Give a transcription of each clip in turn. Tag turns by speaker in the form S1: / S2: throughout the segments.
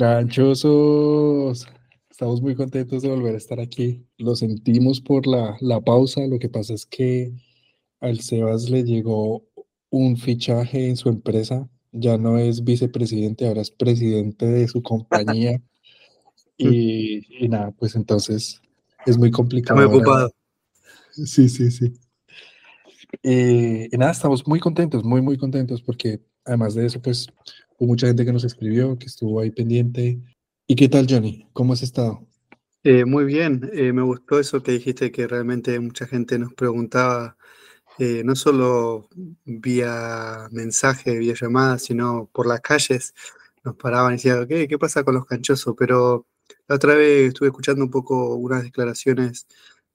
S1: Canchosos, estamos muy contentos de volver a estar aquí. Lo sentimos por la, la pausa. Lo que pasa es que al Sebas le llegó un fichaje en su empresa. Ya no es vicepresidente, ahora es presidente de su compañía. y, y nada, pues entonces es muy complicado.
S2: Está muy ocupado.
S1: Sí, sí, sí. Eh, y nada, estamos muy contentos, muy, muy contentos porque además de eso, pues Hubo mucha gente que nos escribió, que estuvo ahí pendiente. ¿Y qué tal, Johnny? ¿Cómo has estado?
S2: Eh, muy bien, eh, me gustó eso que dijiste, que realmente mucha gente nos preguntaba, eh, no solo vía mensaje, vía llamada, sino por las calles, nos paraban y decían, ¿qué, ¿qué pasa con los canchosos? Pero la otra vez estuve escuchando un poco unas declaraciones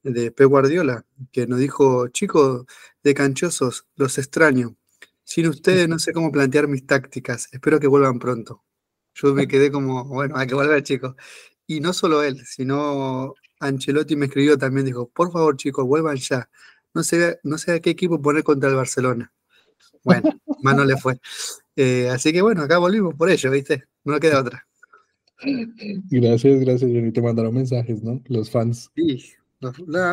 S2: de Pep Guardiola, que nos dijo, chicos de canchosos, los extraño. Sin ustedes no sé cómo plantear mis tácticas. Espero que vuelvan pronto. Yo me quedé como, bueno, hay que volver, chicos. Y no solo él, sino Ancelotti me escribió también, dijo, por favor, chicos, vuelvan ya. No sé, no sé a qué equipo poner contra el Barcelona. Bueno, más no le fue. Eh, así que bueno, acá volvimos por ello, ¿viste? No nos queda otra.
S1: Gracias, gracias, Johnny. Te mandaron mensajes, ¿no? Los fans.
S2: Sí,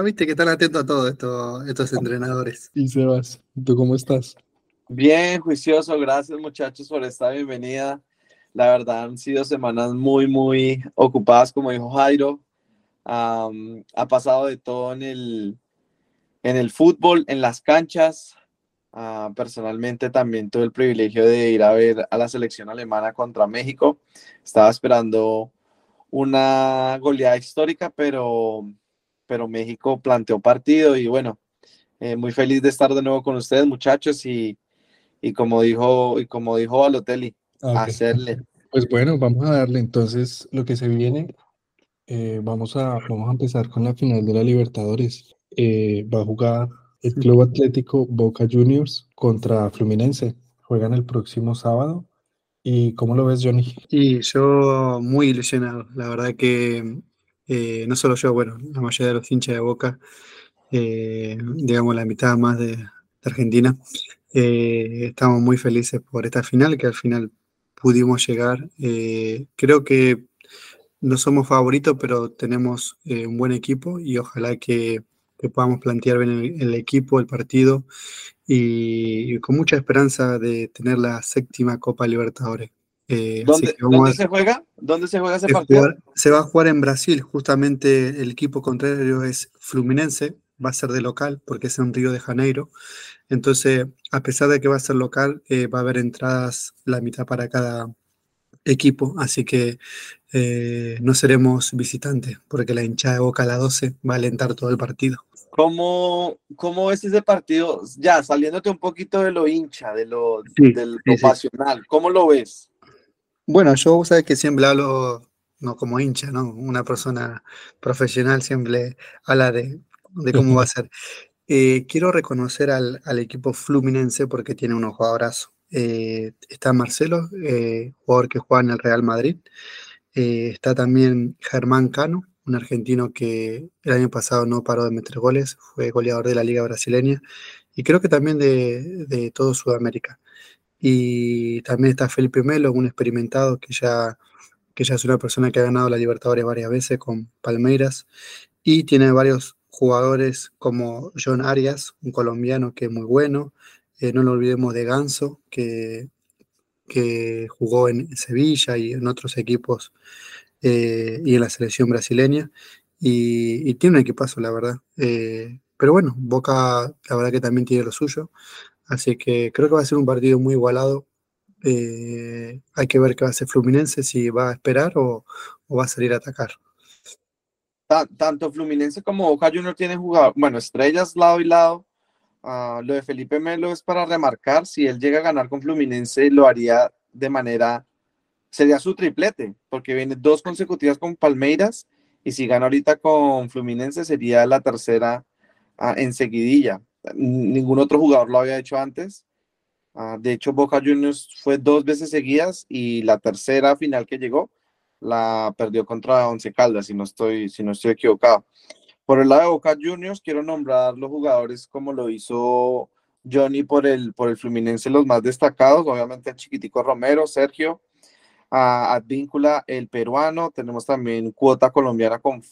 S2: viste que están atentos a todo esto, estos entrenadores.
S1: Y Sebas, ¿tú cómo estás?
S3: Bien, juicioso, gracias muchachos por esta bienvenida. La verdad han sido semanas muy, muy ocupadas, como dijo Jairo. ha pasado de todo en el, en el fútbol, en las canchas. Ah, personalmente también tuve el privilegio de ir a ver a la selección alemana contra México. Estaba esperando una goleada histórica, pero, pero México planteó partido y bueno, eh, muy feliz de estar de nuevo con ustedes muchachos y, y como dijo, y como dijo Balotelli, hacerle.
S1: Pues bueno, vamos a darle entonces lo que se viene. Eh, vamos, a, vamos a empezar con la final de la Libertadores. Eh, va a jugar el Club Atlético Boca Juniors contra Fluminense. Juegan el próximo sábado. ¿Y cómo lo ves, Johnny?
S2: Sí, yo muy ilusionado. La verdad que eh, no solo yo, bueno, la mayoría de los hinchas de Boca, digamos la mitad más de, de Argentina, eh, estamos muy felices por esta final, que al final pudimos llegar. Eh, creo que no somos favoritos, pero tenemos eh, un buen equipo y ojalá que, podamos plantear bien el, equipo, el partido y, con mucha esperanza de tener la séptima Copa Libertadores.
S3: ¿Dónde, se juega? ¿Dónde se juega ese
S2: partido? se va a jugar en Brasil, justamente el equipo contrario es Fluminense, va a ser de local porque es en Río de Janeiro. Entonces, a pesar de que va a ser local, eh, va a haber entradas la mitad para cada equipo, así que eh, no seremos visitantes porque la hinchada de Boca a la 12 va a alentar todo el partido.
S3: ¿Cómo, cómo ves ese partido? Ya, saliéndote un poquito de lo hincha, de lo, pasional, ¿cómo lo ves?
S2: Bueno, yo sabes que siempre hablo no como hincha, ¿no? Una persona profesional siempre habla de de cómo va a ser. Eh, quiero reconocer al, equipo Fluminense porque tiene unos jugadorazos. Eh, está Marcelo, eh, jugador que juega en el Real Madrid. está también Germán Cano, un argentino que el año pasado no paró de meter goles, fue goleador de la Liga Brasileña y creo que también de, de todo Sudamérica. Y también está Felipe Melo, un experimentado que ya, que ya es una persona que ha ganado la Libertadores varias veces con Palmeiras y tiene varios jugadores como John Arias, un colombiano que es muy bueno. Eh, no lo olvidemos de Ganso, que, que jugó en Sevilla y en otros equipos eh, y en la selección brasileña. Y, tiene un equipazo, la verdad. Eh, pero bueno, Boca, la verdad que también tiene lo suyo. Así que creo que va a ser un partido muy igualado. hay que ver qué va a hacer Fluminense, si va a esperar o va a salir a atacar
S3: tanto Fluminense como Boca Juniors tienen jugado, bueno, estrellas lado y lado. Ah, lo de Felipe Melo es para remarcar, si él llega a ganar con Fluminense, lo haría de manera, sería su triplete, porque viene dos consecutivas con Palmeiras, y si gana ahorita con Fluminense sería la tercera uh, en seguidilla. Ningún otro jugador lo había hecho antes. Ah, de hecho, Boca Juniors fue dos veces seguidas y la tercera final que llegó la perdió contra Once Caldas, si no estoy, si no estoy equivocado. Por el lado de Boca Juniors, quiero nombrar los jugadores como lo hizo Johnny por el, por el Fluminense, los más destacados, obviamente el chiquitico Romero, Sergio, a Advíncula, el peruano, tenemos también cuota colombiana con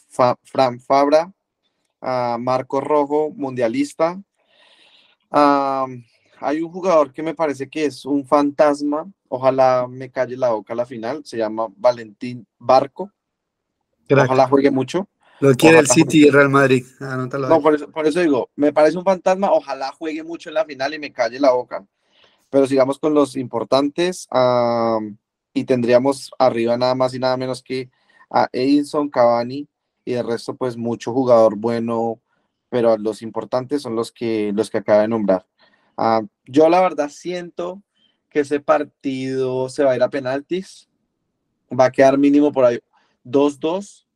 S3: Fran Fabra, a Marco Rojo, mundialista. hay un jugador que me parece que es un fantasma, ojalá me calle la boca a la final, se llama Valentín Barco. Ojalá juegue mucho.
S2: Lo quiere el City y Real Madrid.
S3: no, por eso, por eso digo, me parece un fantasma, ojalá juegue mucho en la final y me calle la boca. Pero sigamos con los importantes y tendríamos arriba nada más y nada menos que a Edinson Cavani y el resto pues mucho jugador bueno, pero los importantes son los que los que acaba de nombrar. Ah, yo la verdad siento que ese partido se va a ir a penaltis, va a quedar mínimo por ahí 2-2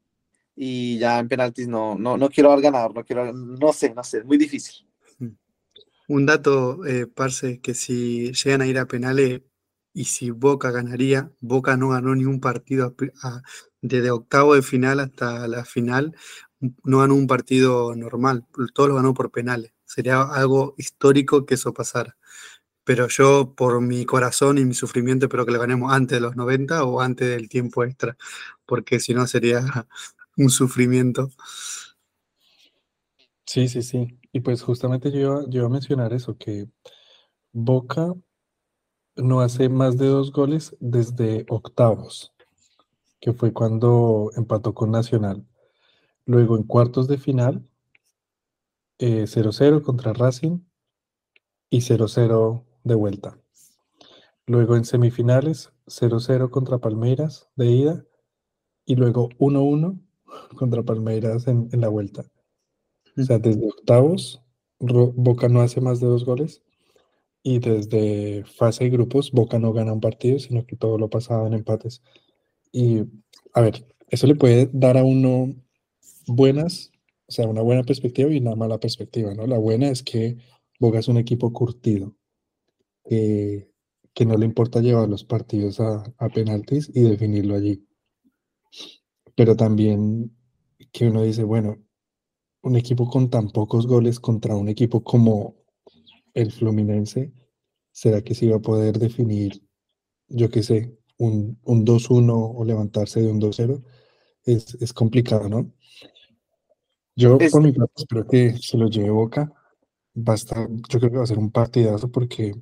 S3: y ya en penaltis no, no, no quiero dar ganador, no quiero, no sé, no sé, es muy difícil.
S2: Un dato, eh, Parce, que si llegan a ir a penales, y si Boca ganaría, Boca no ganó ni un partido desde octavo de final hasta la final, no ganó un partido normal, todo lo ganó por penales. Sería algo histórico que eso pasara. Pero yo, por mi corazón y mi sufrimiento, espero que lo ganemos antes de los 90 o antes del tiempo extra, porque si no sería un sufrimiento.
S1: Sí, sí, sí. Y pues justamente yo, yo iba a mencionar eso, que Boca no hace más de dos goles desde octavos, que fue cuando empató con Nacional. Luego en cuartos de final, 0-0 eh, contra Racing y 0-0 de vuelta. Luego en semifinales, 0-0 contra Palmeiras de ida y luego 1-1 contra Palmeiras en, en, la vuelta. O sea, desde octavos, Boca no hace más de dos goles y desde fase de grupos Boca no gana un partido, sino que todo lo pasaba en empates. Y a ver, eso le puede dar a uno buenas, o sea, una buena perspectiva y una mala perspectiva, ¿no? La buena es que Boca es un equipo curtido, que no le importa llevar los partidos a, a penaltis y definirlo allí. Pero también que uno dice, bueno, un equipo con tan pocos goles contra un equipo como el Fluminense, ¿será que sí va a poder definir, yo qué sé, un, un 2-1 o levantarse de un 2-0? Es, es, complicado, ¿no? Yo, por mi parte, espero que se lo lleve Boca. Basta, yo creo que va a ser un partidazo porque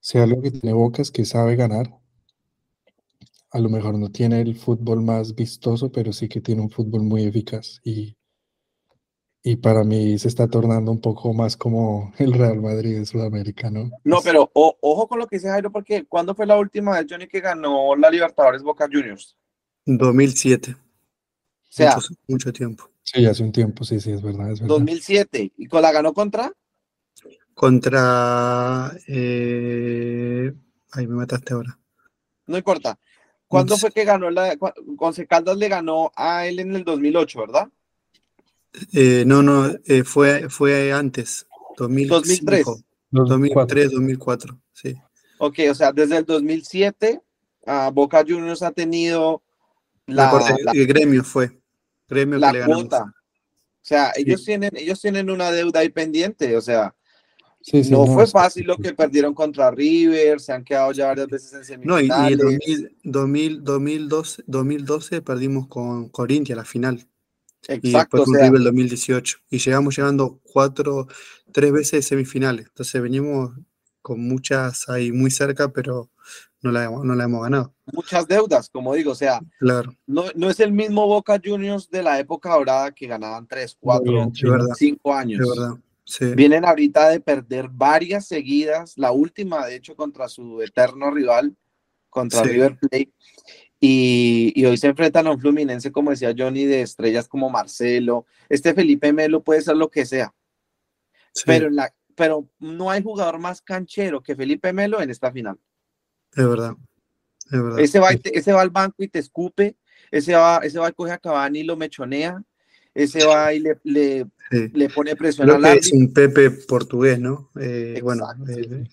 S1: sea lo que tiene Boca es que sabe ganar. A lo mejor no tiene el fútbol más vistoso, pero sí que tiene un fútbol muy eficaz y y para mí se está tornando un poco más como el Real Madrid de Sudamérica, ¿no?
S3: No, pero ojo con lo que dice Jairo, porque ¿cuándo fue la última vez, Johnny, que ganó la Libertadores Boca Juniors?
S2: 2007. O
S3: sea,
S2: mucho, tiempo.
S1: Sí, hace un tiempo, sí, sí, es verdad, es verdad.
S3: 2007. ¿Y con la ganó contra?
S2: Contra... Eh... Ay, me mataste ahora.
S3: No importa. ¿Cuándo fue que ganó la... Con Caldas le ganó a él en el 2008, ¿verdad?
S2: Eh, no, no, eh, fue, fue antes, 2003. 2003, 2004, sí.
S3: Ok, o sea, desde el 2007, uh, Boca Juniors ha tenido la,
S2: el gremio fue, gremio
S3: la cuota. O sea, ellos, tienen, ellos tienen una deuda ahí pendiente, o sea, no, fue fácil lo que perdieron contra River, se han quedado ya varias veces en semifinales.
S2: No, y, en 2000, 2012, 2012 perdimos con Corintia la final. Exacto. Y después con 2018. Y llegamos llegando cuatro, tres veces semifinales. Entonces venimos con muchas ahí muy cerca, pero no la, no la hemos ganado.
S3: Muchas deudas, como digo, o sea,
S2: claro.
S3: no, no es el mismo Boca Juniors de la época dorada que ganaban tres, cuatro, cinco años. Vienen ahorita de perder varias seguidas, la última, de hecho, contra su eterno rival, contra River Plate. Y, hoy se enfrentan a un Fluminense, como decía Johnny, de estrellas como Marcelo. Este Felipe Melo puede ser lo que sea. Pero, la, pero no hay jugador más canchero que Felipe Melo en esta final.
S2: Es verdad.
S3: Ese, va, ese va al banco y te escupe. Ese va, ese va y coge a Cavani y lo mechonea. Ese va y le, le, pone presión
S2: al Es un Pepe portugués, ¿no? Eh, bueno, eh,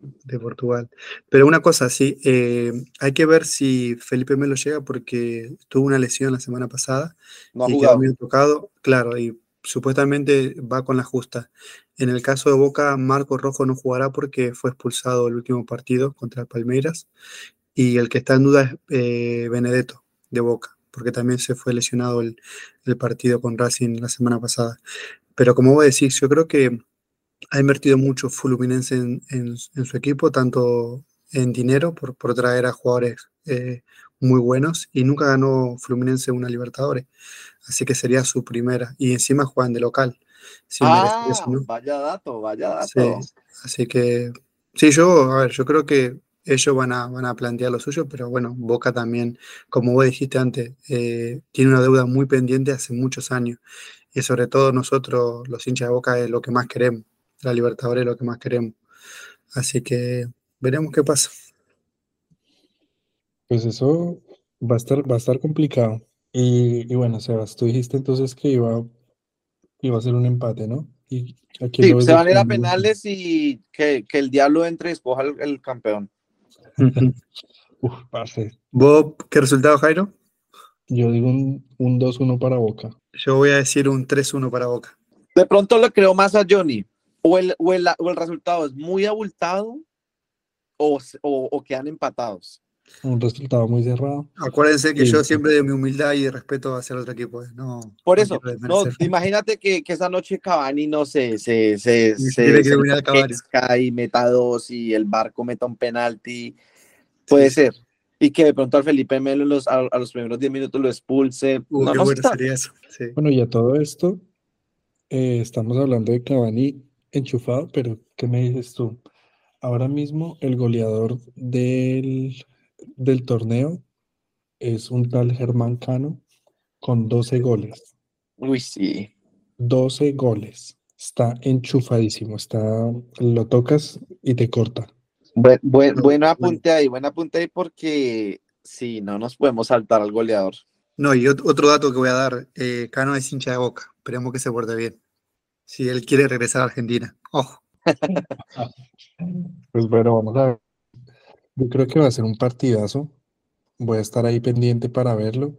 S2: de Portugal. Pero una cosa, sí, eh, hay que ver si Felipe Melo llega porque tuvo una lesión la semana pasada
S3: No ha
S2: y quedó
S3: jugado.
S2: medio tocado, claro, y supuestamente va con la justa. En el caso de Boca, Marco Rojo no jugará porque fue expulsado el último partido contra Palmeiras y el que está en duda es eh, Benedetto de Boca, porque también se fue lesionado el, el partido con Racing la semana pasada. Pero como vos decís, yo creo que ha invertido mucho Fluminense en, en- en su equipo, tanto en dinero por, por traer a jugadores eh, muy buenos y nunca ganó Fluminense una Libertadores, así que sería su primera y encima juegan de local.
S3: Ah,
S2: eso, ¿no?
S3: vaya dato, vaya
S2: Sí,
S3: dato.
S2: así que sí, yo, a ver, yo creo que ellos van a, van a plantear lo suyo, pero bueno, Boca también, como vos dijiste antes, eh, tiene una deuda muy pendiente hace muchos años y sobre todo nosotros, los hinchas de Boca, es lo que más queremos, la Libertadores es lo que más queremos. Así que veremos qué pasa.
S1: Pues eso va a estar, va a estar complicado. Y, y bueno, Sebas, tú dijiste entonces que iba, iba a ser un empate, ¿no? Y aquí
S3: Sí,
S1: lo
S3: se van a ir a penales y que, que el diablo entre y escoja el, el campeón.
S1: Uf, parce.
S2: ¿Vos qué resultado, Jairo?
S1: Yo digo un, un 2-1 para Boca.
S2: Yo voy a decir un 3-1 para Boca.
S3: De pronto le creo más a Johnny. O el, o el, o el resultado es muy abultado o, se- o, o quedan empatados.
S1: Un resultado muy cerrado.
S2: Acuérdense que
S1: Sí,
S2: yo
S1: sí.
S2: siempre de mi humildad y respeto hacia el otro equipo. eh, No,
S3: Por eso, no, imagínate que, que esa noche Cavani no se, se, se, se, se
S2: eliminar a Cavani.
S3: enloquezca y meta dos y el barco meta un penalti. Puede
S2: Sí,
S3: ser. Y que de pronto al Felipe Melo los, a, a los primeros 10 minutos lo expulse.
S2: Uh,
S3: no,
S2: qué
S3: no
S2: bueno
S3: sé.
S2: sería eso. Sí.
S1: Bueno, y a todo esto, eh, estamos hablando de Cavani enchufado, pero ¿qué me dices tú? Ahora mismo el goleador del, del torneo es un tal Germán Cano con 12 goles.
S3: Uy, sí.
S1: 12 goles. Está enchufadísimo. Está, lo tocas y te corta.
S3: Buen, buen,
S2: Bueno,
S3: buen apunte ahí, buen apunte ahí porque sí, no nos podemos saltar al goleador.
S2: No, y ot- otro dato que voy a dar. eh, Cano es hincha de Boca. Esperemos que se porte bien. Si él quiere regresar a Argentina. Ojo.
S1: Pues bueno, vamos a ver. Yo creo que va a ser un partidazo. Voy a estar ahí pendiente para verlo,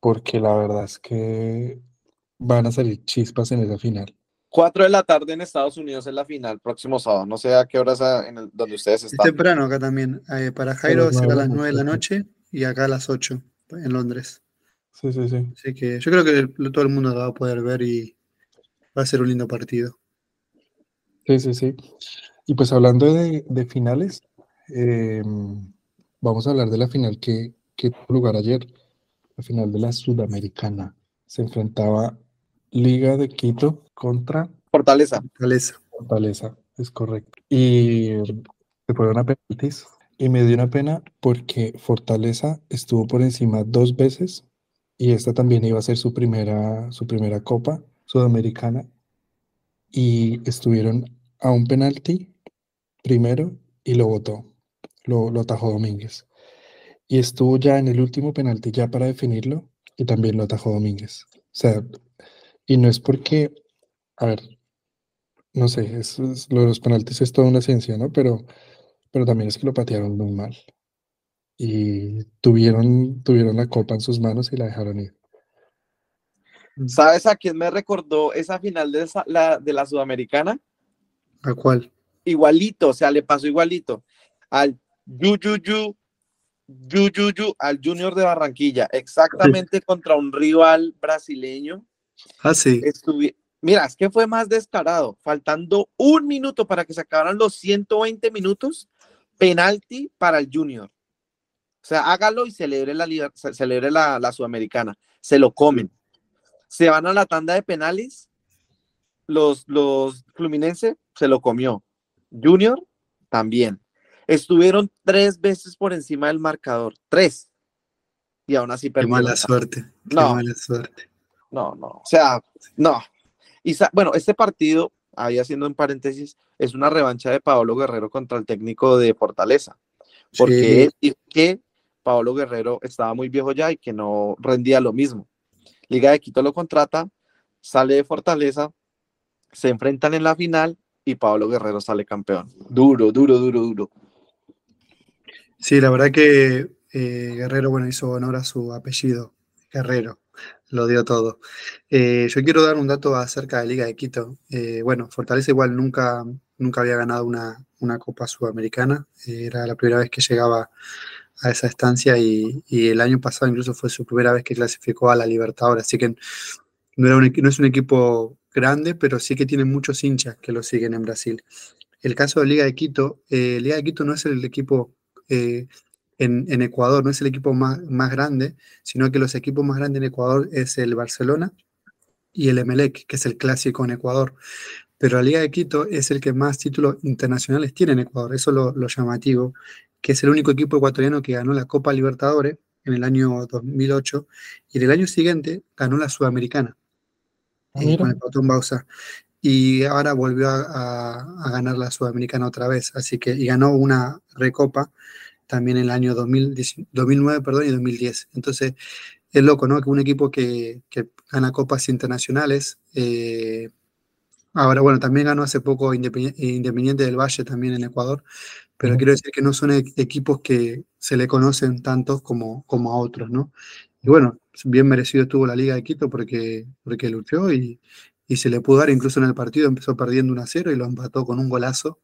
S1: porque la verdad es que van a salir chispas en esa final.
S3: 4 de la tarde en Estados Unidos es la final, próximo sábado. No sé a qué horas a- en el- donde ustedes
S2: Es
S3: están.
S2: temprano acá también. eh, para Jairo será a
S1: nueve de
S2: las
S1: la
S2: 9 de la
S1: noche.
S2: y acá a las 8 en Londres.
S1: Sí, sí, sí.
S2: Así que yo creo que todo el mundo lo va a poder ver y va a ser un lindo partido.
S1: Sí, sí, sí. Y pues hablando de, de finales, eh, vamos a hablar de la final que, que tuvo lugar ayer, la final de la Sudamericana. Se enfrentaba Liga de Quito contra
S3: Fortaleza.
S2: Fortaleza.
S1: Fortaleza, es correcto. Y se fueron a penaltis. Y me dio una pena porque Fortaleza estuvo por encima dos veces y esta también iba a ser su primera, su primera copa sudamericana. Y estuvieron a un penalti primero y lo votó, lo, lo atajó Domínguez. Y estuvo ya en el último penalti ya para definirlo y también lo atajó Domínguez. O sea, y no es porque, a ver, no sé, es, lo de los penaltis es toda una ciencia, ¿no? Pero, pero también es que lo patearon muy mal. Y tuvieron, tuvieron la copa en sus manos y la dejaron ir.
S3: ¿Sabes a quién me recordó esa final de, esa- la, de la Sudamericana?
S2: ¿A cuál?
S3: Igualito, o sea, le pasó igualito al Yuyuyu, Yuyuyu, al Junior de Barranquilla, exactamente contra un rival brasileño.
S2: Ah, sí.
S3: Estuvi- Mira, es que fue más descarado, faltando un minuto para que se acabaran los 120 minutos, penalti para el Junior. O sea, hágalo y celebre la, celebre la, la Sudamericana. Se lo comen. Se van a la tanda de penales. Los, los Fluminense se lo comió. Junior también. Estuvieron tres veces por encima del marcador. Tres. Y aún así
S2: Qué
S3: perdieron.
S2: mala suerte. Qué
S3: No.
S2: mala suerte.
S3: No, no. O sea, no. Y bueno, este partido, ahí haciendo un paréntesis, es una revancha de Paolo Guerrero contra el técnico de Fortaleza. Porque
S2: Sí.
S3: él dijo que Paolo Guerrero estaba muy viejo ya y que no rendía lo mismo. Liga de Quito lo contrata, sale de Fortaleza, se enfrentan en la final y Pablo Guerrero sale campeón. Duro, duro, duro, duro.
S2: Sí, la verdad que eh, Guerrero, bueno, hizo honor a su apellido, Guerrero, lo dio todo. Eh, yo quiero dar un dato acerca de Liga de Quito. Eh, bueno, Fortaleza igual nunca, nunca había ganado una, una Copa Sudamericana, era la primera vez que llegaba a esa estancia y, el año pasado incluso fue su primera vez que clasificó a la Libertadores, así que no, es un equipo grande, pero sí que tiene muchos hinchas que lo siguen en Brasil. El caso de Liga de Quito, Liga de Quito no es el equipo en, Ecuador, no es el equipo más, grande, sino que los equipos más grandes en Ecuador es el Barcelona y el Emelec, que es el clásico en Ecuador. Pero la Liga de Quito es el que más títulos internacionales tiene en Ecuador, eso es lo, lo llamativo, que es el único equipo ecuatoriano que ganó la Copa Libertadores en el año 2008 y en el año siguiente ganó la Sudamericana ah, eh, con el Patón Bausa y ahora volvió a, a, ganar la Sudamericana otra vez, así que y ganó una recopa también en el año 2009 perdón, y 2010. Entonces, es loco, ¿no? Que un equipo que, gana copas internacionales, eh, ahora, bueno, también ganó hace poco Independiente, del Valle también en Ecuador, pero quiero decir que no son e-, equipos que se le conocen tantos como, como a otros, ¿no? Y bueno, bien merecido estuvo la Liga de Quito porque, porque luchó y, y se le pudo dar, incluso en el partido empezó perdiendo 1 a 0 y lo empató con un golazo,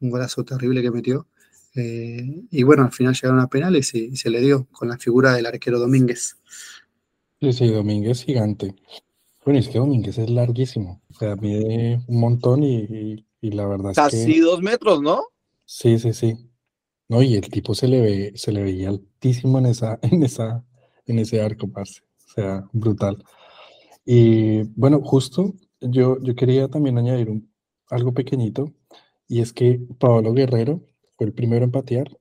S2: un golazo terrible que metió. Eh, y bueno, al final llegaron a penales y, se le dio con la figura del arquero Domínguez.
S1: Sí, sí, Domínguez gigante. Bueno, es que Domínguez es larguísimo. O sea, mide un montón y, la verdad
S3: es que... Casi dos metros, ¿no?
S1: Sí, sí, sí. No, y el tipo se le ve, se le veía altísimo en esa, en esa, en ese arco, parce. O sea, brutal. Y bueno, justo yo, yo quería también añadir un, algo pequeñito, y es que Pablo Guerrero fue el primero en patear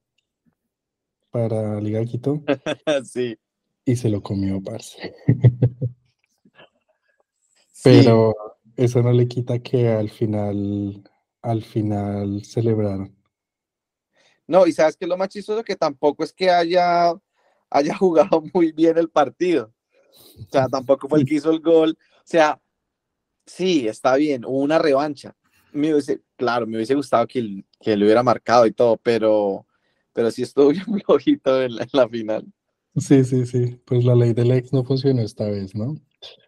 S1: para Liga de Quito.
S3: sí.
S1: Y se lo comió, parce. Pero eso no le quita que al final, al final celebraron.
S3: No, y sabes que lo más chistoso que tampoco es que haya, haya jugado muy bien el partido. O sea, tampoco fue el que hizo el gol. O sea, sí, está bien, hubo una revancha, claro, me hubiese gustado que, que lo hubiera marcado y todo, pero, pero sí estuvo bien flojito en la, final.
S1: Sí, sí, sí, pues la ley del ex no funcionó esta vez, ¿no?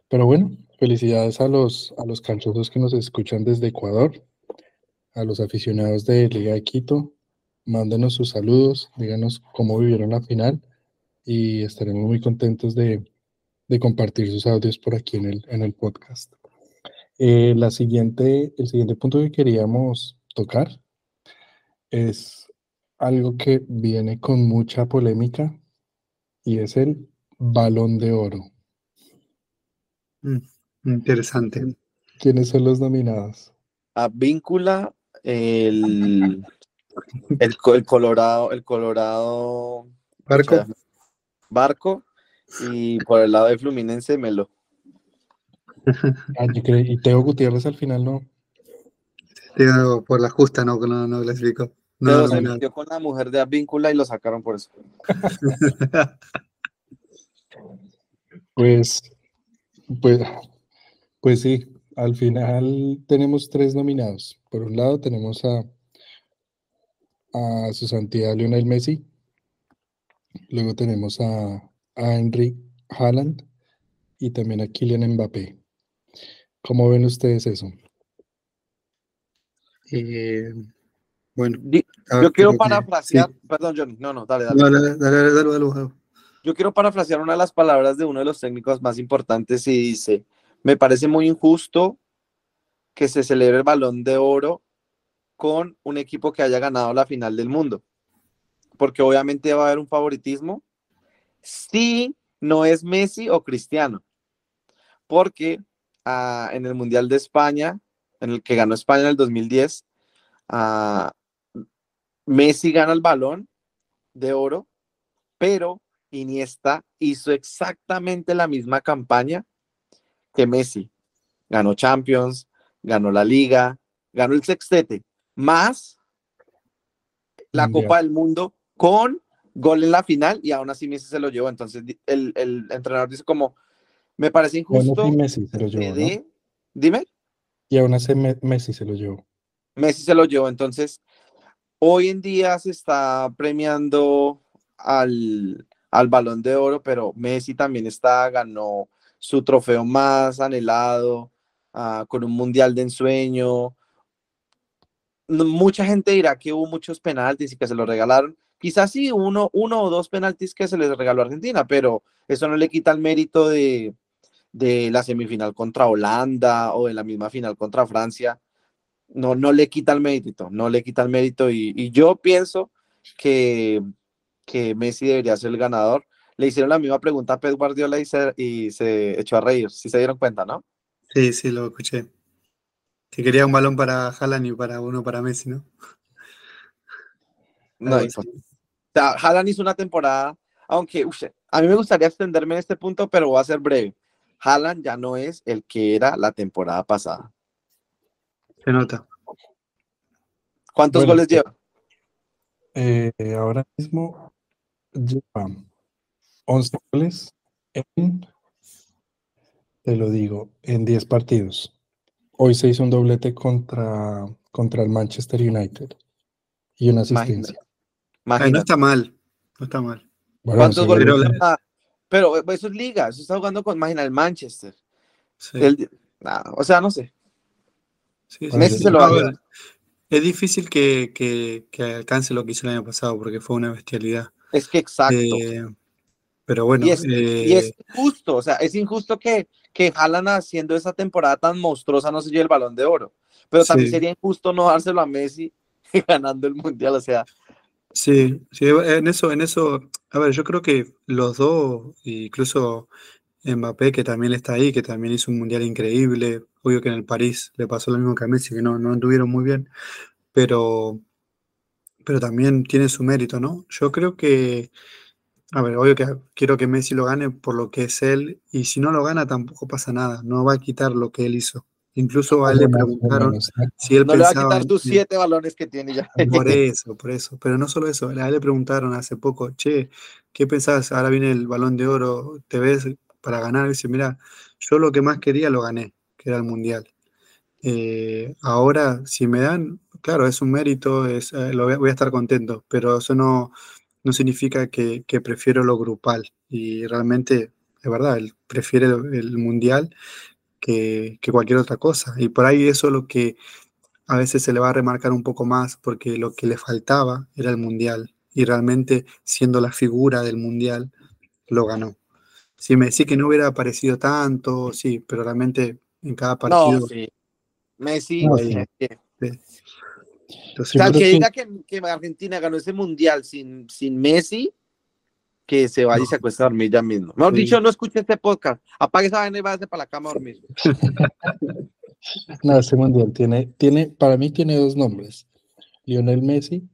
S1: Pero bueno, felicidades a los, a los canchosos que nos escuchan desde Ecuador, a los aficionados de Liga de Quito, mándenos sus saludos, díganos cómo vivieron la final y estaremos muy contentos de, de compartir sus audios por aquí en el, en el podcast. Eh, la siguiente, el siguiente punto que queríamos tocar es algo que viene con mucha polémica y es el balón de oro.
S2: Mm, interesante.
S1: ¿Quiénes son los nominados?
S3: A Víncula, el, el, el Colorado, el Colorado
S2: Barco.
S3: Barco y por el lado de Fluminense Melo.
S1: Ah, y Teo Gutiérrez al final no.
S2: Teo por la justa no, no, no clasificó.
S3: No, se metió con la mujer de Advíncula y lo sacaron por eso.
S1: pues, pues, pues sí, al final tenemos tres nominados. Por un lado tenemos a, a su santidad Lionel Messi. Luego tenemos a, a Henry Haaland y también a Kylian Mbappé. ¿Cómo ven ustedes eso?
S2: Eh, bueno,
S3: yo quiero parafrasear, perdón, Johnny, no, no, dale, dale. Dale, dale, dale, dale, Yo quiero parafrasear una de las palabras de uno de los técnicos más importantes y dice, me parece muy injusto que se celebre el balón de oro con un equipo que haya ganado la final del mundo, porque obviamente va a haber un favoritismo si no es Messi o Cristiano, porque en el Mundial de España, en el que ganó España en el 2010, Messi gana el balón de oro, pero Iniesta hizo exactamente la misma campaña que Messi. Ganó Champions, ganó la Liga, ganó el sextete, más la Copa del Mundo con gol en la final y aún así Messi se lo llevó. Entonces el, el entrenador dice como, me parece injusto.
S1: Messi se lo llevó,
S3: Dime.
S1: Y aún así Messi se lo llevó.
S3: Messi se lo llevó. Entonces, hoy en día se está premiando al, al balón de oro, pero Messi también está, ganó su trofeo más anhelado, ah, con un mundial de ensueño. Mucha gente dirá que hubo muchos penaltis y que se lo regalaron. Quizás sí, uno, uno o dos penaltis que se les regaló a Argentina, pero eso no le quita el mérito de, de la semifinal contra Holanda o de la misma final contra Francia. No, no le quita el mérito, no le quita el mérito. Y, y yo pienso que, que Messi debería ser el ganador. Le hicieron la misma pregunta a Pep Guardiola y se, y se echó a reír. Si se dieron cuenta, ¿no?
S2: Sí, sí, lo escuché. Que quería un balón para Haaland y para uno para Messi, ¿no?
S3: No, o sea, Haaland hizo una temporada, aunque a mí me gustaría extenderme en este punto, pero voy a ser breve. Haaland ya no es el que era la temporada pasada.
S2: Se nota.
S3: ¿Cuántos goles lleva?
S1: Eh, ahora mismo lleva 11 goles en, te lo digo, en 10 partidos. Hoy se hizo un doblete contra, contra el Manchester United y una asistencia.
S2: Ay, no está mal, no está mal.
S3: ¿Cuántos goles? Pero, pero, eso es liga, eso está jugando con, imagina, el Manchester. o sea, no sé.
S2: Messi se lo va a ver. Es difícil que, que, que, alcance lo que hizo el año pasado porque fue una bestialidad.
S3: Es que exacto. Eh,
S2: pero bueno.
S3: Y es, y es, injusto, o sea, es injusto que, que Haaland haciendo esa temporada tan monstruosa no se lleve el balón de oro. Pero también sería injusto no dárselo a Messi ganando el mundial, o sea.
S2: Sí, sí, en eso, en eso, a ver, yo creo que los dos, incluso Mbappé, que también está ahí, que también hizo un mundial increíble, obvio que en el París le pasó lo mismo que a Messi, que no, no anduvieron muy bien, pero, pero también tiene su mérito, ¿no? Yo creo que, a ver, obvio que quiero que Messi lo gane por lo que es él, y si no lo gana tampoco pasa nada, no va a quitar lo que él hizo. Incluso a él le preguntaron si él
S3: no
S2: pensaba.
S3: le va a quitar tus siete balones que tiene ya.
S2: Por eso, por eso. Pero no solo eso, a él le preguntaron hace poco, che, ¿qué pensás? Ahora viene el balón de oro, ¿te ves para ganar? Y dice, mira, yo lo que más quería lo gané, que era el mundial. Eh, ahora, si me dan, claro, es un mérito, es, eh, lo voy, a, estar contento, pero eso no, no significa que, que, prefiero lo grupal. Y realmente, de verdad, él prefiere el, mundial que, cualquier otra cosa. Y por ahí eso es lo que a veces se le va a remarcar un poco más, porque lo que le faltaba era el mundial. Y realmente, siendo la figura del mundial, lo ganó. Si me decís que no hubiera aparecido tanto, sí, pero realmente en cada partido.
S3: No, sí. Messi. No, sí. Entonces, o sea, que diga que, que, Argentina ganó ese mundial sin, sin Messi, que se vaya y se acueste a dormir ya mismo. Mejor sí. dicho, no escuche este podcast. Apague esa vaina y váyase para la cama a dormir.
S1: no, ese mundial tiene, tiene, para mí tiene dos nombres. Lionel Messi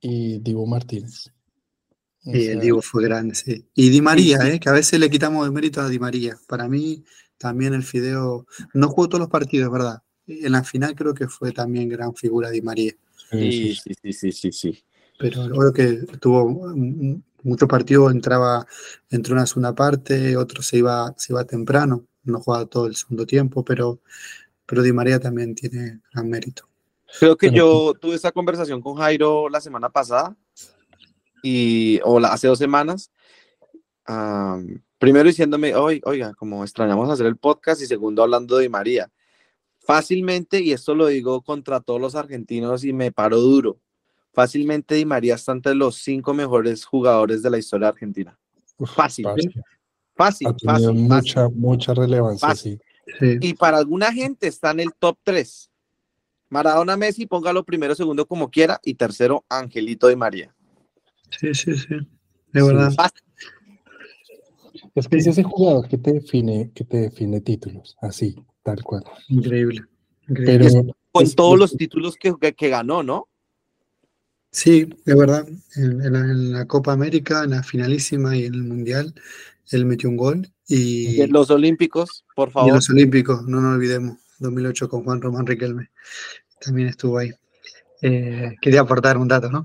S1: y Divo Martínez.
S2: O sí, sea, el Divo fue grande, sí. Y Di María, sí, sí. Eh, que a veces le quitamos el mérito a Di María. Para mí, también el Fideo, no jugó todos los partidos, ¿verdad? En la final creo que fue también gran figura Di María.
S3: Sí, sí, sí, sí, sí, sí.
S2: Pero creo que tuvo muchos partidos entraba entre una segunda parte, otro se iba, se iba temprano, no jugaba todo el segundo tiempo, pero, pero Di María también tiene gran mérito.
S3: Creo que yo tuve esa conversación con Jairo la semana pasada, y, o la, hace dos semanas, um, primero diciéndome, oiga, como extrañamos hacer el podcast, y segundo hablando de Di María. Fácilmente, y esto lo digo contra todos los argentinos y me paro duro, fácilmente Di María está entre los cinco mejores jugadores de la historia argentina. Fácil. Fácil. Fácil.
S1: Ha tenido
S3: fácil,
S1: mucha,
S3: fácil.
S1: mucha relevancia, sí.
S2: Sí.
S3: Y para alguna gente está en el top 3. Maradona Messi, póngalo primero, segundo como quiera, y tercero, Angelito Di María.
S2: Sí, sí, sí. De verdad.
S3: Fácil.
S1: Es que es ese jugador que te define, que te define títulos, así, tal cual.
S2: Increíble.
S1: Pero
S3: con
S1: es-
S3: todos
S1: es-
S3: los títulos que, que, que ganó, ¿no?
S2: Sí, de verdad. En, en la, en la Copa América, en la finalísima y en el Mundial, él metió un gol. Y,
S3: De los Olímpicos, por
S2: y en
S3: favor.
S2: los Olímpicos, no nos olvidemos, 2008 con Juan Román Riquelme. También estuvo ahí. Eh, quería aportar un dato, ¿no?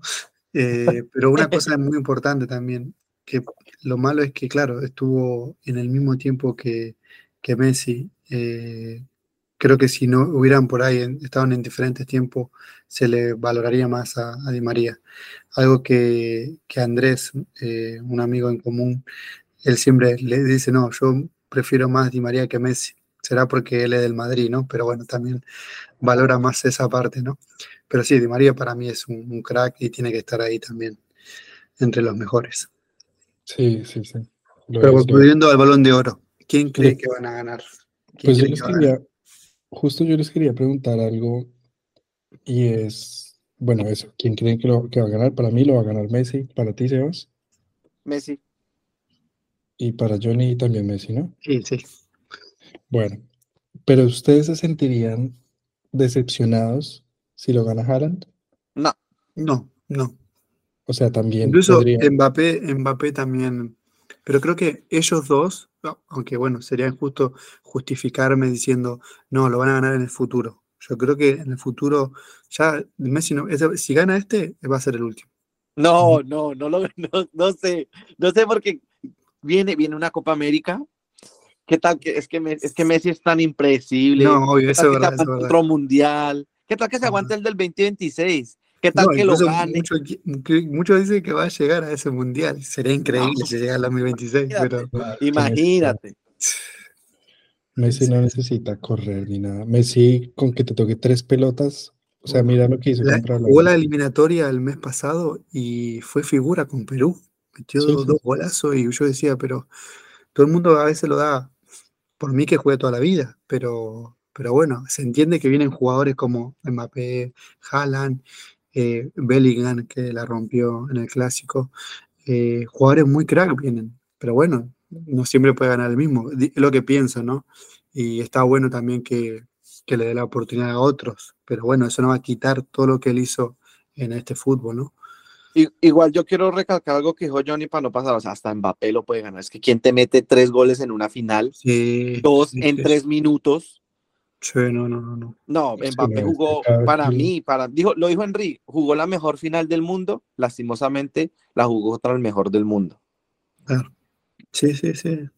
S2: Eh, pero una cosa muy importante también, que lo malo es que, claro, estuvo en el mismo tiempo que, que Messi, eh, creo que si no hubieran por ahí estaban en diferentes tiempos, se le valoraría más a, Di María. Algo que, Andrés, eh, un amigo en común, él siempre le dice, no, yo prefiero más Di María que Messi. Será porque él es del Madrid, ¿no? Pero bueno, también valora más esa parte, ¿no? Pero sí, Di María para mí es un, crack y tiene que estar ahí también, entre los mejores.
S1: Sí, sí, sí.
S2: Pero volviendo al balón de oro, ¿quién cree que van a ganar?
S1: Pues yo les quería, justo yo les quería preguntar algo y es, bueno, eso, ¿quién creen que, lo, que va a ganar? Para mí lo va a ganar Messi, para ti, Sebas.
S3: Messi.
S1: Y para Johnny también Messi, ¿no?
S2: Sí, sí.
S1: Bueno, pero ustedes se sentirían decepcionados si lo gana Haaland?
S3: No.
S2: No, no.
S1: O sea, también.
S2: Incluso Mbappé, Mbappé también. Pero creo que ellos dos aunque bueno, sería injusto justificarme diciendo, no, lo van a ganar en el futuro. Yo creo que en el futuro, ya Messi, no, si gana este, va a ser el último.
S3: No, no, no, lo, no, sé, no sé porque viene, viene una Copa América. ¿Qué tal que es que, es que Messi es tan impredecible?
S2: No, obvio, eso es verdad,
S3: Otro mundial. ¿Qué tal que se aguante el del 2026? ¿Qué tal que lo gane?
S2: Muchos dicen que va a llegar a ese mundial. Sería increíble si llega al 2026, pero.
S3: Imagínate.
S1: Messi no necesita correr ni nada. Messi, con que te toque tres pelotas, o sea, mira lo que hizo.
S2: La, jugó la eliminatoria el mes pasado y fue figura con Perú. Metió dos golazos y yo decía, pero todo el mundo a veces lo da por mí que juegue toda la vida, pero, pero bueno, se entiende que vienen jugadores como Mbappé, Haaland eh, Bellingham, que la rompió en el clásico. Eh, jugadores muy crack vienen, pero bueno, no siempre puede ganar el mismo, es lo que pienso, ¿no? Y está bueno también que, le dé la oportunidad a otros, pero bueno, eso no va a quitar todo lo que él hizo en este fútbol, ¿no?
S3: Igual yo quiero recalcar algo que dijo Johnny para no pasar, o sea, hasta Mbappé lo puede ganar. Es que quien te mete tres goles en una final, dos en tres minutos,
S2: Sí, no, no, no, no.
S3: No, Mbappé jugó para mí, para dijo, lo dijo Henry, jugó la mejor final del mundo, lastimosamente la jugó contra el mejor del mundo.
S2: Claro. Sí, sí, sí.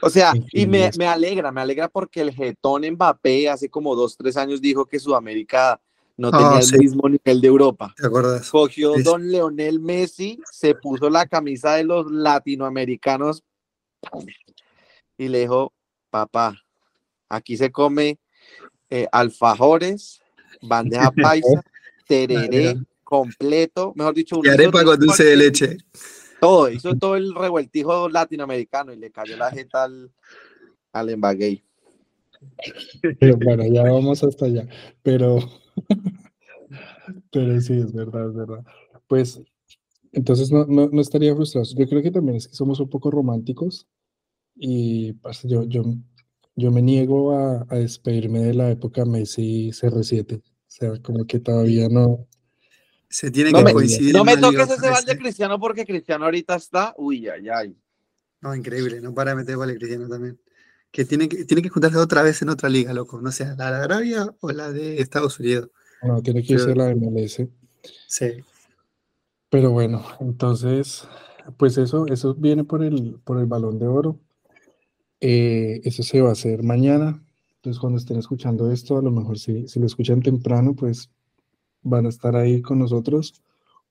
S3: O sea, y me, me, alegra, me alegra porque el jetón Mbappé hace como dos, tres años dijo que Sudamérica no ah, tenía el mismo nivel de Europa.
S2: ¿Te acuerdas?
S3: Cogió don Leonel Messi, se puso la camisa de los latinoamericanos y le dijo, papá, Aquí se come eh, alfajores, bandeja paisa, tereré completo, mejor dicho,
S2: y arepa con dulce de leche.
S3: Todo, hizo todo el revueltijo latinoamericano y le cayó la jeta al, al embaguey.
S1: Pero bueno, ya vamos hasta allá. Pero, pero sí, es verdad, es verdad. Pues entonces no, no, no estaría frustrado. Yo creo que también es que somos un poco románticos y yo, yo yo me niego a, despedirme de la época Messi CR7. O sea, como que todavía no.
S2: Se tiene que coincidir.
S3: No me toques ese gol de Cristiano porque Cristiano ahorita está. Uy, ay, ay.
S2: No, increíble. No para meter gol de Cristiano también. Que tiene que, tiene que juntarse otra vez en otra liga, loco. No sé, la de Arabia o la de Estados Unidos.
S1: No, tiene que irse la de MLS.
S2: Sí.
S1: Pero bueno, entonces, pues eso, eso viene por el, por el balón de oro. Eh, eso se va a hacer mañana. Entonces, cuando estén escuchando esto, a lo mejor si, si lo escuchan temprano, pues van a estar ahí con nosotros.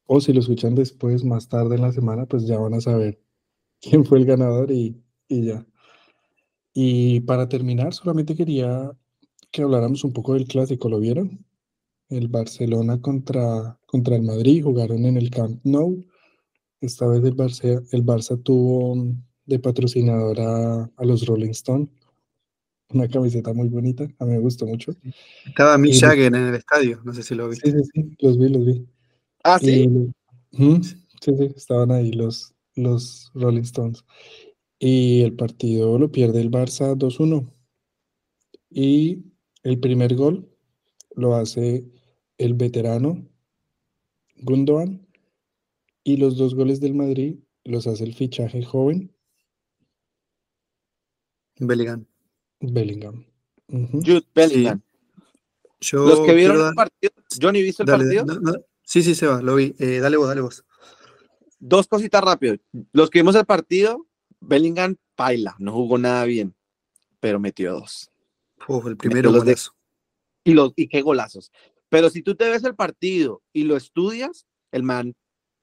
S1: O si lo escuchan después, más tarde en la semana, pues ya van a saber quién fue el ganador y, y ya. Y para terminar, solamente quería que habláramos un poco del clásico, ¿lo vieron? El Barcelona contra, contra el Madrid, jugaron en el Camp Nou. Esta vez el Barça, el Barça tuvo de patrocinadora a los Rolling Stone. Una camiseta muy bonita, a mí me gustó mucho.
S2: Estaba Mick Jagger en el estadio, no sé si lo viste.
S1: Sí, sí, sí, los vi, los vi.
S3: Ah, sí.
S1: sí, sí, estaban ahí los, los Rolling Stones. Y el partido lo pierde el Barça 2-1. Y el primer gol lo hace el veterano Gundogan. Y los dos goles del Madrid los hace el fichaje joven
S2: Bellingham.
S1: Bellingham.
S3: Jude Bellingham. Los que vieron el partido, Johnny, ¿viste el partido?
S2: Sí, sí, se va, lo vi. Eh, dale vos, dale vos.
S3: Dos cositas rápido. Los que vimos el partido, Bellingham paila, no jugó nada bien, pero metió dos.
S2: el primero golazo.
S3: y, los, y qué golazos. Pero si tú te ves el partido y lo estudias, el man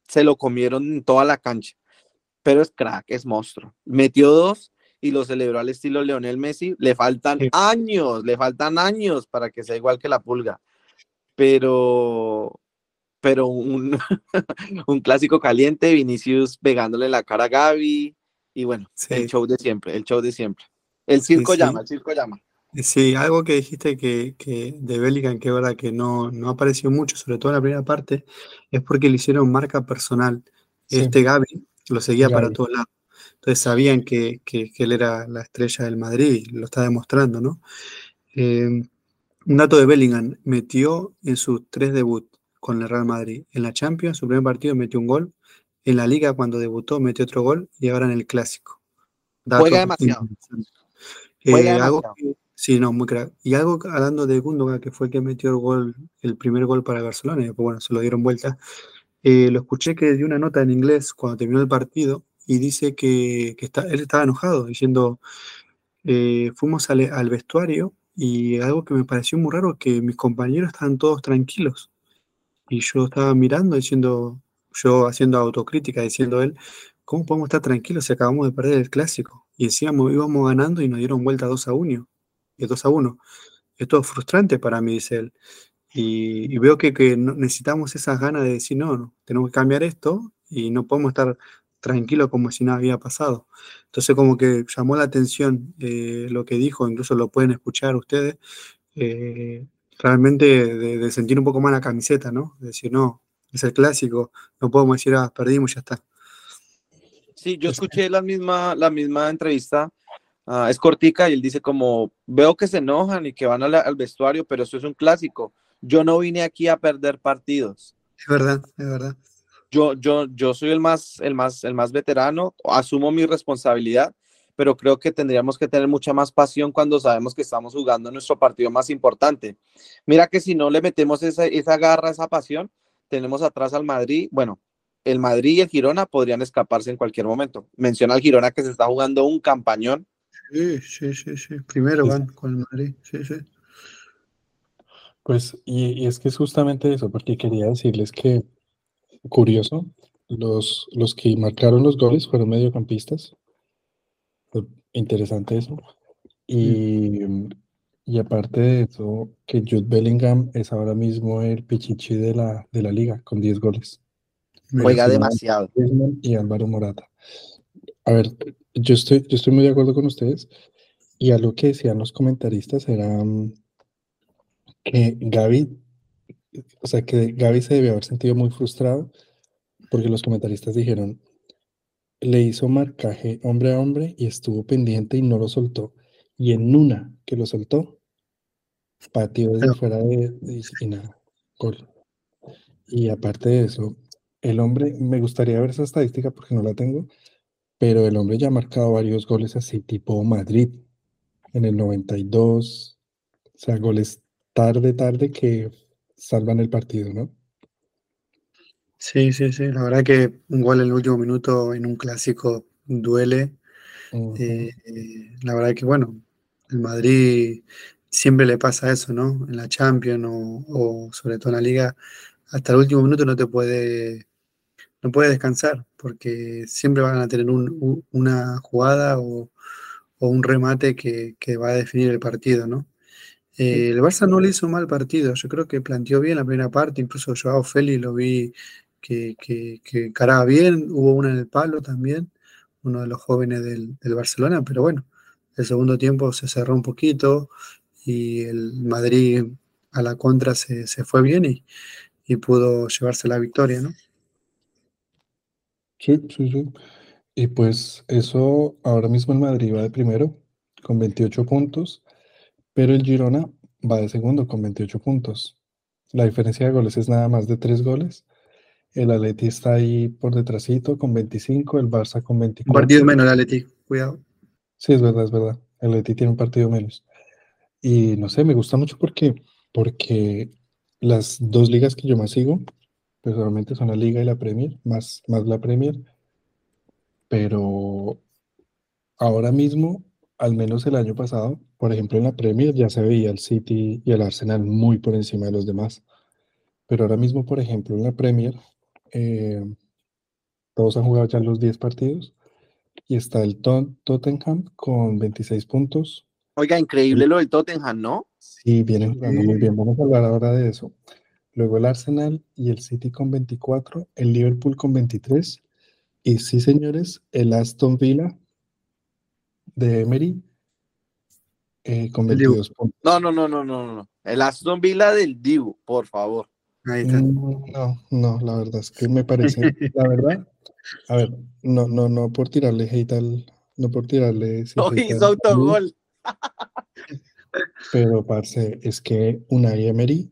S3: se lo comieron en toda la cancha. Pero es crack, es monstruo. Metió dos y lo celebró al estilo Leonel Messi. Le faltan años, le faltan años para que sea igual que la pulga. Pero, pero un, un clásico caliente, Vinicius pegándole la cara a Gaby. Y bueno, el show de siempre, el show de siempre. El circo llama, el circo llama.
S2: Sí, algo que dijiste que, que de Bellingham, que es verdad que no, no apareció mucho, sobre todo en la primera parte, es porque le hicieron marca personal. Este Gaby lo seguía para todos lados. Entonces sabían que, que, él era la estrella del Madrid, lo está demostrando, ¿no? Em, un dato de Bellingham, metió en sus tres debuts con el Real Madrid. En la Champions, su primer partido metió un gol. En la Liga, cuando debutó, metió otro gol. Y ahora en el Clásico.
S3: Juega demasiado.
S2: Eh, sí, no, muy crack. Y algo hablando de Gundogan, que fue el que metió el gol, el primer gol para Barcelona, y después, bueno, se lo dieron vuelta. Eh, lo escuché que dio una nota en inglés cuando terminó el partido y dice que, está, él estaba enojado, diciendo, eh, fuimos al, vestuario y algo que me pareció muy raro, que mis compañeros estaban todos tranquilos. Y yo estaba mirando, diciendo, yo haciendo autocrítica, diciendo él, ¿cómo podemos estar tranquilos si acabamos de perder el clásico? Y decíamos, íbamos ganando y nos dieron vuelta 2 a 1. Y 2 a 1. Esto es frustrante para mí, dice él. Y, veo que, necesitamos esas ganas de decir, no, no, tenemos que cambiar esto y no podemos estar tranquilos como si nada había pasado. Entonces como que llamó la atención eh, lo que dijo, incluso lo pueden escuchar ustedes, eh, realmente de, sentir un poco más la camiseta, ¿no? De decir, no, es el clásico, no podemos decir, ah, perdimos, ya está.
S3: Sí, yo escuché la misma, la misma entrevista, ah, es cortica y él dice como, veo que se enojan y que van al vestuario, pero eso es un clásico yo no vine aquí a perder partidos.
S2: Es verdad, es verdad.
S3: Yo, yo, yo soy el más, el, más, el más veterano, asumo mi responsabilidad, pero creo que tendríamos que tener mucha más pasión cuando sabemos que estamos jugando nuestro partido más importante. Mira que si no le metemos esa, esa garra, esa pasión, tenemos atrás al Madrid, bueno, el Madrid y el Girona podrían escaparse en cualquier momento. Menciona al Girona que se está jugando un campañón.
S2: Sí, sí, sí, sí. Primero van con el Madrid, sí, sí.
S1: Pues, y, es que es justamente eso, porque quería decirles que, curioso, los, los que marcaron los goles fueron mediocampistas. Interesante eso. Y, y aparte de eso, que Jude Bellingham es ahora mismo el pichichi de la, de la liga, con 10 goles.
S3: Juega demasiado.
S1: Y Álvaro Morata. A ver, yo estoy, yo estoy muy de acuerdo con ustedes. Y algo que decían los comentaristas era que Gaby, o sea, que Gaby se debió haber sentido muy frustrado porque los comentaristas dijeron, le hizo marcaje hombre a hombre y estuvo pendiente y no lo soltó. Y en una que lo soltó, pateó desde fuera de, y nada, gol. Y aparte de eso, el hombre, me gustaría ver esa estadística porque no la tengo, pero el hombre ya ha marcado varios goles así, tipo Madrid, en el 92, o sea, goles tarde, tarde que salvan el partido, ¿no?
S2: Sí, sí, sí. La verdad que un gol en el último minuto en un clásico duele. Eh, la verdad que, bueno, el Madrid siempre le pasa eso, ¿no? En la Champions o, sobre todo en la Liga, hasta el último minuto no te puede, no puede descansar, porque siempre van a tener una jugada o, un remate que, que, va a definir el partido, ¿no? Eh, el Barça no le hizo mal partido, yo creo que planteó bien la primera parte, incluso Joao Félix lo vi que, que, caraba bien, hubo una en el palo también, uno de los jóvenes del, Barcelona, pero bueno, el segundo tiempo se cerró un poquito y el Madrid a la contra se, fue bien y, y, pudo llevarse la victoria, ¿no?
S1: Sí, sí, sí. Y pues eso, ahora mismo el Madrid va de primero con 28 puntos pero el Girona va de segundo con 28 puntos. La diferencia de goles es nada más de 3 goles. El Atleti está ahí por detrásito con 25, el Barça con 24.
S2: Un partido menos el Atleti, cuidado.
S1: Sí, es verdad, es verdad. El Atleti tiene un partido menos. Y no sé, me gusta mucho porque, porque las dos ligas que yo más sigo, personalmente son la Liga y la Premier, más, más la Premier. Pero ahora mismo, al menos el año pasado, por ejemplo, en la Premier ya se veía el City y el Arsenal muy por encima de los demás. Pero ahora mismo, por ejemplo, en la Premier, eh, todos han jugado ya los 10 partidos y está el Tottenham con 26 puntos.
S3: Oiga, increíble lo del Tottenham, ¿no?
S1: Sí, viene jugando muy bien. Vamos a hablar ahora de eso. Luego el Arsenal y el City con 24, el Liverpool con 23 y sí, señores, el Aston Villa de Emery eh, con 22 puntos.
S3: No, no, no, no, no, no. El Aston Villa del Dibu, por favor.
S1: Ahí está. Mm, no, no, la verdad es que me parece, la verdad, a ver, no, no, no por tirarle hate al, no por tirarle.
S3: No hizo autogol.
S1: Pero, parce, es que una Emery,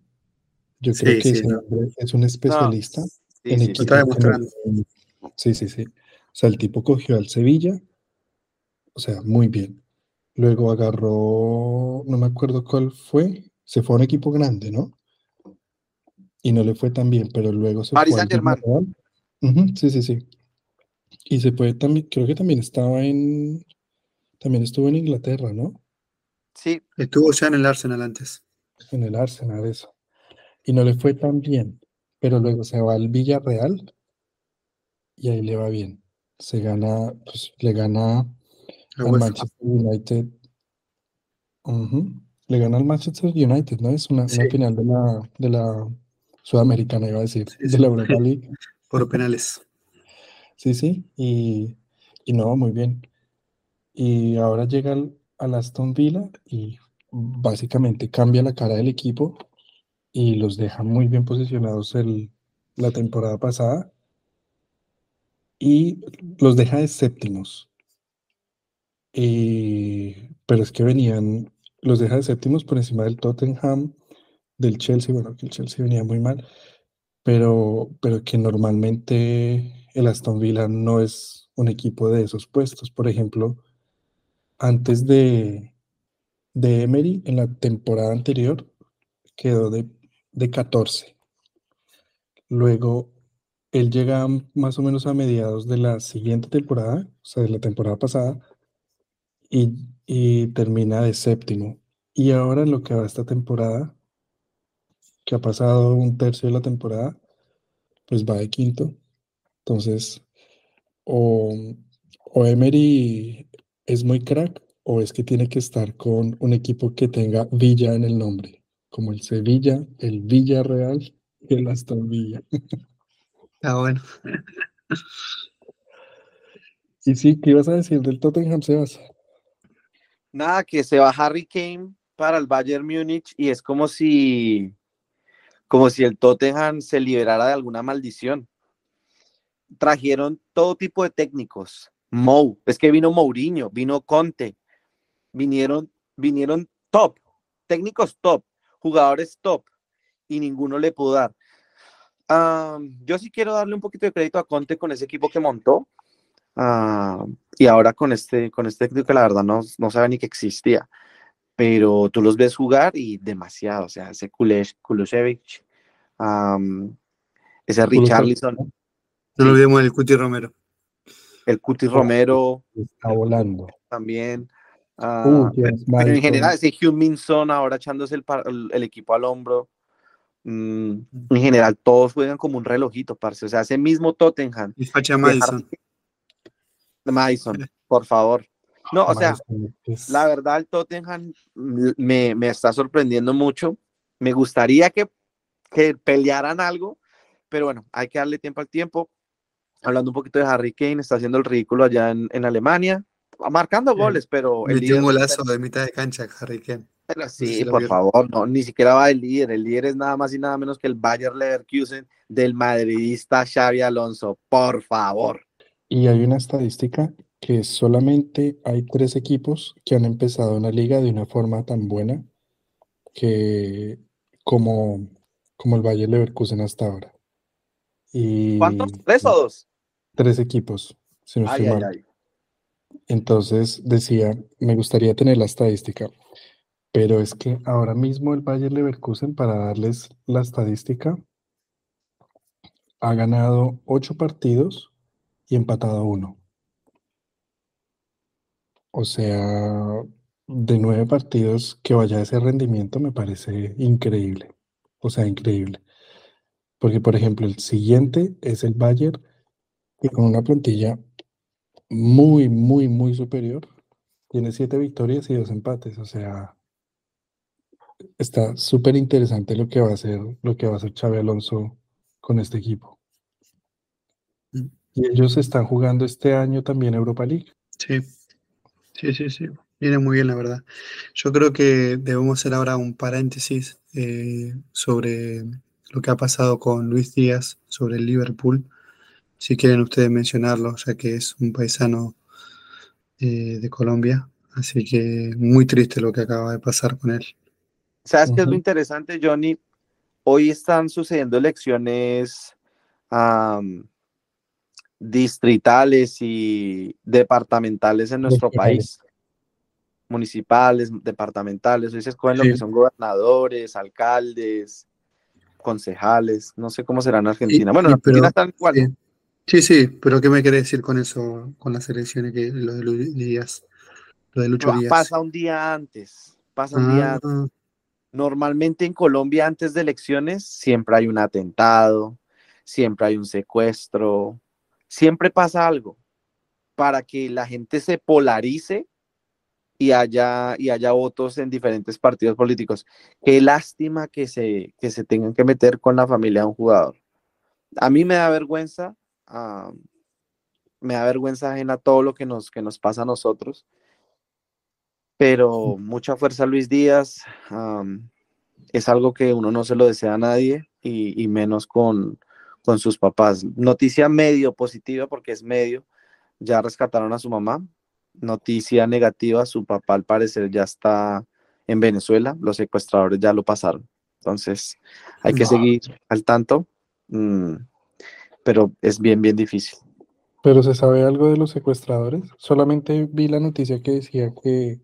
S1: yo creo que es un especialista en equipos. Sí, sí, sí. O sea, el tipo cogió al Sevilla, o sea, muy bien. Luego agarró, no me acuerdo cuál fue, se fue a un equipo grande, ¿no? Y no le fue tan bien, pero luego se
S3: Paris Saint Germain.
S1: sí, sí, sí. Y se fue también, creo que también estaba en, también estuvo en Inglaterra, ¿no?
S3: Sí.
S2: Estuvo ya en el Arsenal antes.
S1: En el Arsenal, eso. Y no le fue tan bien, pero luego se va al Villarreal y ahí le va bien. Se gana, pues le gana al Manchester United. Le gana al Manchester United, ¿no? Es una, final de la, de la Sudamericana, iba a decir, de la Europa League.
S2: Por penales.
S1: Sí, sí, y, y no, muy bien. Y ahora llega al, Aston Villa y básicamente cambia la cara del equipo y los deja muy bien posicionados el, la temporada pasada y los deja de séptimos. Pero es que venían, los deja de séptimos por encima del Tottenham, del Chelsea, bueno, que el Chelsea venía muy mal, pero, pero que normalmente el Aston Villa no es un equipo de esos puestos. Por ejemplo, antes de, de Emery, en la temporada anterior, quedó de, de 14. Luego él llega más o menos a mediados de la siguiente temporada, o sea, de la temporada pasada, y, termina de séptimo. Y ahora lo que va esta temporada, que ha pasado un tercio de la temporada, pues va de quinto. Entonces, o, o Emery es muy crack, o es que tiene que estar con un equipo que tenga Villa en el nombre, como el Sevilla, el Villarreal y el Aston Villa.
S2: Ah, bueno.
S1: y sí, ¿qué ibas a decir del Tottenham, Sebas?
S3: Nada, que se va Harry Kane para el Bayern Múnich y es como si, como si el Tottenham se liberara de alguna maldición. Trajeron todo tipo de técnicos. Mou, es que vino Mourinho, vino Conte, vinieron, vinieron top, técnicos top, jugadores top, y ninguno le pudo dar yo sí quiero darle un poquito de crédito a Conte con ese equipo que montó. Y ahora con este, con este técnico que la verdad no, no sabe ni que existía. Pero tú los ves jugar y demasiado. O sea, ese Kulusevich, ese Richarlison.
S2: No lo olvidemos el Cuti Romero.
S3: El Cuti Romero.
S1: Está volando.
S3: También. Uh, pero, en general, ese Hugh Minson ahora echándose el, el equipo al hombro. Mm, en general, todos juegan como un relojito, parce. O sea, ese mismo Tottenham.
S2: Y facha Madison.
S3: Madison, por favor. No, o sea, la verdad, el Tottenham me, me, está sorprendiendo mucho. Me gustaría que, que pelearan algo, pero bueno, hay que darle tiempo al tiempo. Hablando un poquito de Harry Kane, está haciendo el ridículo allá en, en Alemania, marcando goles, pero.
S2: El un golazo de mitad de cancha, Harry Kane.
S3: Pero sí, por favor, no, ni siquiera va el líder. El líder es nada más y nada menos que el Bayer Leverkusen del madridista Xavi Alonso. Por favor.
S1: Y hay una estadística que solamente hay tres equipos que han empezado una liga de una forma tan buena que como, como el Bayer Leverkusen hasta ahora. Y,
S3: ¿Cuántos? ¿Tres o dos?
S1: Tres equipos, si no estoy mal. Entonces decía, me gustaría tener la estadística. Pero es que ahora mismo el Bayer Leverkusen, para darles la estadística, ha ganado ocho partidos y empatado uno. O sea, de nueve partidos que vaya ese rendimiento me parece increíble. O sea, increíble. Porque, por ejemplo, el siguiente es el Bayern, que con una plantilla muy, muy, muy superior, tiene siete victorias y dos empates. O sea, está súper interesante lo que va a hacer, lo que va a hacer Xavi Alonso con este equipo. Y ellos están jugando este año también Europa League.
S2: Sí, sí, sí, sí. Viene muy bien, la verdad. Yo creo que debemos hacer ahora un paréntesis eh, sobre lo que ha pasado con Luis Díaz, sobre el Liverpool. Si quieren ustedes mencionarlo, ya que es un paisano eh, de Colombia. Así que muy triste lo que acaba de pasar con él.
S3: ¿Sabes qué es lo interesante, Johnny? Hoy están sucediendo elecciones distritales y departamentales en nuestro país. Municipales, departamentales. Hoy se escogen lo que son gobernadores, alcaldes, concejales. No sé cómo será en Argentina. bueno, en Argentina están igual.
S2: Sí, sí, pero ¿qué me quiere decir con eso, con las elecciones, que lo de Díaz? Lo de Lucho Díaz.
S3: Pasa un día antes. Pasa un día antes ah. Normalmente en Colombia antes de elecciones siempre hay un atentado, siempre hay un secuestro, siempre pasa algo para que la gente se polarice y haya, y haya votos en diferentes partidos políticos. Qué lástima que se, que se tengan que meter con la familia de un jugador. A mí me da vergüenza, ah, me da vergüenza ajena todo lo que nos, que nos pasa a nosotros pero mucha fuerza Luis Díaz. es algo que uno no se lo desea a nadie y, menos con, con, sus papás. Noticia medio positiva porque es medio. Ya rescataron a su mamá. Noticia negativa, su papá al parecer ya está en Venezuela. Los secuestradores ya lo pasaron. Entonces hay que seguir al tanto. Mm, pero es bien, bien difícil.
S1: ¿Pero se sabe algo de los secuestradores? Solamente vi la noticia que decía que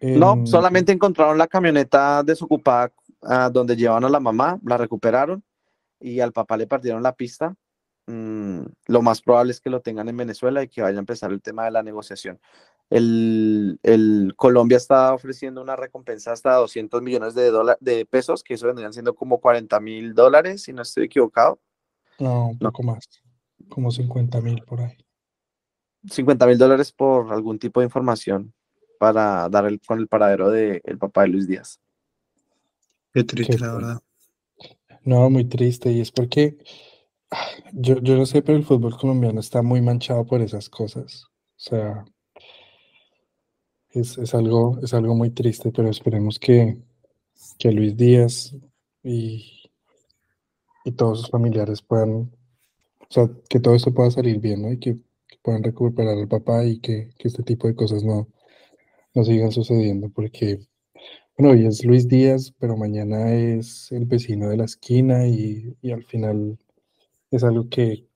S3: no, solamente encontraron la camioneta desocupada ah, donde llevaban a la mamá, la recuperaron y al papá le partieron la pista. Mm, lo más probable es que lo tengan en Venezuela y que vaya a empezar el tema de la negociación. El, Colombia está ofreciendo una recompensa hasta 200 millones de, de pesos, que eso vendrían siendo como 40 mil dólares, si no estoy equivocado.
S1: No, un poco más, como 50 mil por ahí.
S3: 50 mil dólares por algún tipo de información para dar el, con el paradero del el papá de Luis Díaz.
S2: Qué triste, la verdad.
S1: No, muy triste. Y es porque yo, yo no sé, pero el fútbol colombiano está muy manchado por esas cosas. O sea, es, algo, es algo muy triste, pero esperemos que, que Luis Díaz y, y todos sus familiares puedan, o sea, que todo esto pueda salir bien, ¿no? Y que, puedan recuperar al papá y que, que este tipo de cosas no, no sigan sucediendo, porque, bueno, hoy es Luis Díaz, pero mañana es el vecino de la esquina y, al final es algo que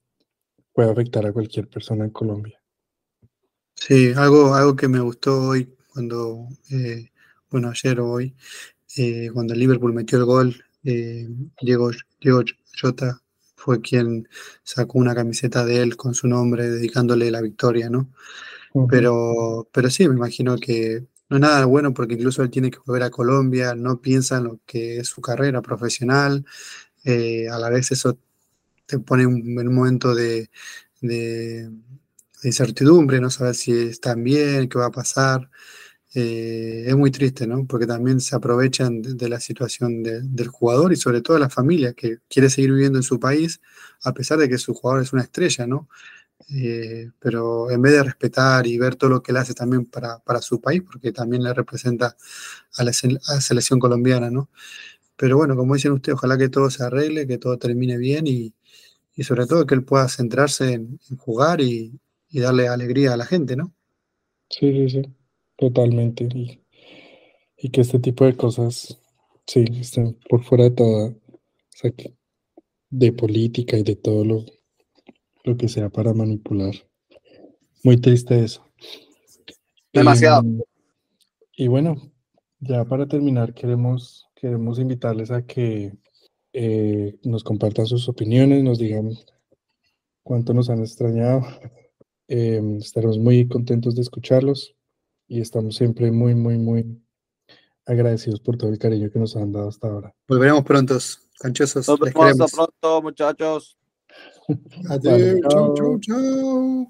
S1: puede afectar a cualquier persona en Colombia.
S2: Sí, algo, algo que me gustó hoy cuando, eh, bueno, ayer o hoy, eh, cuando el Liverpool metió el gol, eh, Diego, Diego Jota fue quien sacó una camiseta de él con su nombre, dedicándole la victoria, ¿no? Pero, pero sí, me imagino que no es nada bueno porque incluso él tiene que volver a Colombia, no piensa en lo que es su carrera profesional, eh, a la vez eso te pone en un momento de, incertidumbre, no saber si están bien, qué va a pasar. Eh, es muy triste, ¿no? Porque también se aprovechan de, la situación del jugador y sobre todo de la familia que quiere seguir viviendo en su país, a pesar de que su jugador es una estrella, ¿no? Eh, pero en vez de respetar y ver todo lo que él hace también para, su país, porque también le representa a la, selección colombiana, ¿no? Pero bueno, como dicen ustedes, ojalá que todo se arregle, que todo termine bien y, sobre todo que él pueda centrarse en, jugar y, darle alegría a la gente, ¿no?
S1: Sí, sí, sí, totalmente. Y, y que este tipo de cosas, sí, estén por fuera de toda, o sea, de política y de todo lo, lo que sea para manipular. Muy triste eso.
S3: Demasiado.
S1: Y, bueno, ya para terminar, queremos, queremos invitarles a que eh, nos compartan sus opiniones, nos digan cuánto nos han extrañado. Em, estaremos muy contentos de escucharlos. y estamos siempre muy, muy, muy agradecidos por todo el cariño que nos han dado hasta ahora.
S2: Volveremos prontos, canchosos.
S3: Nos
S2: les
S3: vemos hasta pronto, muchachos.
S2: Adieu.
S1: Ciao,
S2: ciao, ciao.